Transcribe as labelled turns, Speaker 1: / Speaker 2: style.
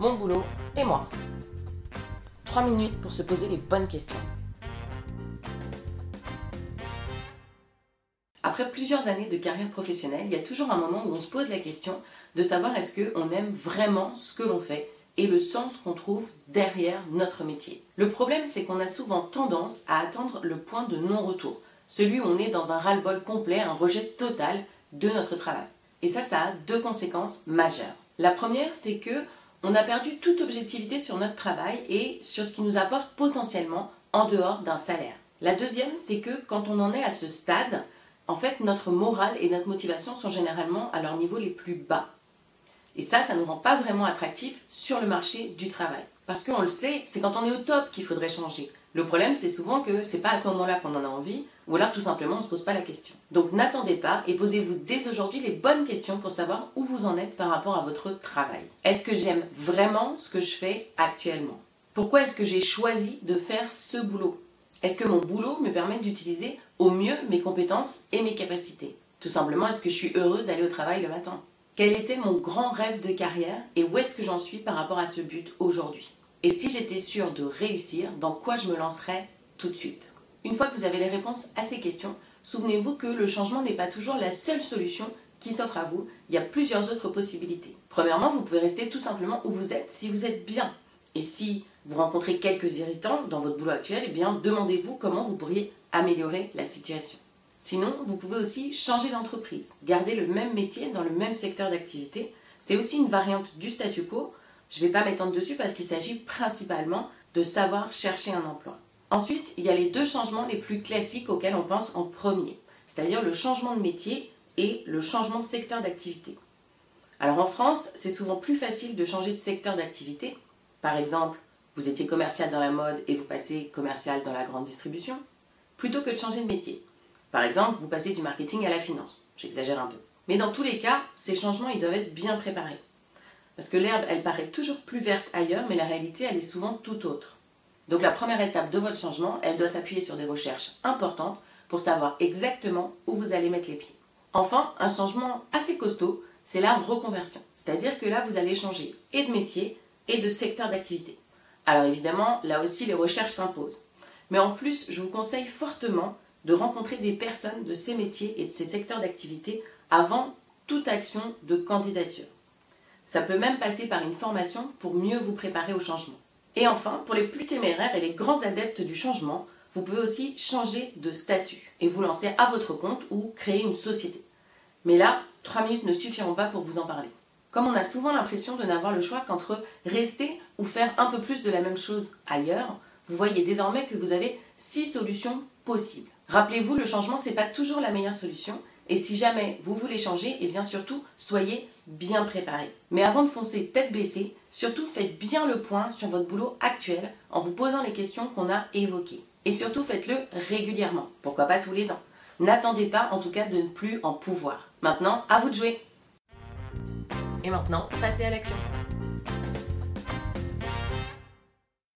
Speaker 1: mon boulot et moi. 3 minutes pour se poser les bonnes questions. Après plusieurs années de carrière professionnelle, il y a toujours un moment où on se pose la question de savoir est-ce qu'on aime vraiment ce que l'on fait et le sens qu'on trouve derrière notre métier. Le problème, c'est qu'on a souvent tendance à attendre le point de non-retour, celui où on est dans un ras-le-bol complet, un rejet total de notre travail. Et ça, ça a deux conséquences majeures. La première, c'est que on a perdu toute objectivité sur notre travail et sur ce qui nous apporte potentiellement en dehors d'un salaire. La deuxième, c'est que quand on en est à ce stade, en fait, notre morale et notre motivation sont généralement à leur niveau les plus bas. Et ça, ça ne nous rend pas vraiment attractifs sur le marché du travail. Parce qu'on le sait, c'est quand on est au top qu'il faudrait changer. Le problème, c'est souvent que c'est pas à ce moment-là qu'on en a envie, ou alors tout simplement on se pose pas la question. Donc n'attendez pas et posez-vous dès aujourd'hui les bonnes questions pour savoir où vous en êtes par rapport à votre travail. Est-ce que j'aime vraiment ce que je fais actuellement? Pourquoi est-ce que j'ai choisi de faire ce boulot? Est-ce que mon boulot me permet d'utiliser au mieux mes compétences et mes capacités? Tout simplement, est-ce que je suis heureux d'aller au travail le matin? Quel était mon grand rêve de carrière et où est-ce que j'en suis par rapport à ce but aujourd'hui? Et si j'étais sûre de réussir, dans quoi je me lancerais tout de suite? Une fois que vous avez les réponses à ces questions, souvenez-vous que le changement n'est pas toujours la seule solution qui s'offre à vous. Il y a plusieurs autres possibilités. Premièrement, vous pouvez rester tout simplement où vous êtes si vous êtes bien. Et si vous rencontrez quelques irritants dans votre boulot actuel, eh bien demandez-vous comment vous pourriez améliorer la situation. Sinon, vous pouvez aussi changer d'entreprise, garder le même métier dans le même secteur d'activité. C'est aussi une variante du statu quo. Je ne vais pas m'étendre dessus parce qu'il s'agit principalement de savoir chercher un emploi. Ensuite, il y a les deux changements les plus classiques auxquels on pense en premier, c'est-à-dire le changement de métier et le changement de secteur d'activité. Alors en France, c'est souvent plus facile de changer de secteur d'activité. Par exemple, vous étiez commercial dans la mode et vous passez commercial dans la grande distribution, plutôt que de changer de métier. Par exemple, vous passez du marketing à la finance. J'exagère un peu. Mais dans tous les cas, ces changements, ils doivent être bien préparés. Parce que l'herbe, elle paraît toujours plus verte ailleurs, mais la réalité, elle est souvent tout autre. Donc la première étape de votre changement, elle doit s'appuyer sur des recherches importantes pour savoir exactement où vous allez mettre les pieds. Enfin, un changement assez costaud, c'est la reconversion. C'est-à-dire que là, vous allez changer et de métier et de secteur d'activité. Alors évidemment, là aussi, les recherches s'imposent. Mais en plus, je vous conseille fortement de rencontrer des personnes de ces métiers et de ces secteurs d'activité avant toute action de candidature. Ça peut même passer par une formation pour mieux vous préparer au changement. Et enfin, pour les plus téméraires et les grands adeptes du changement, vous pouvez aussi changer de statut et vous lancer à votre compte ou créer une société. Mais là, trois minutes ne suffiront pas pour vous en parler. Comme on a souvent l'impression de n'avoir le choix qu'entre rester ou faire un peu plus de la même chose ailleurs, vous voyez désormais que vous avez six solutions possibles. Rappelez-vous, le changement, ce n'est pas toujours la meilleure solution et si jamais vous voulez changer, et eh bien surtout, soyez bien préparé. Mais avant de foncer tête baissée, surtout faites bien le point sur votre boulot actuel en vous posant les questions qu'on a évoquées. Et surtout faites-le régulièrement, pourquoi pas tous les ans. N'attendez pas en tout cas de ne plus en pouvoir. Maintenant, à vous de jouer. Et maintenant, passez à l'action.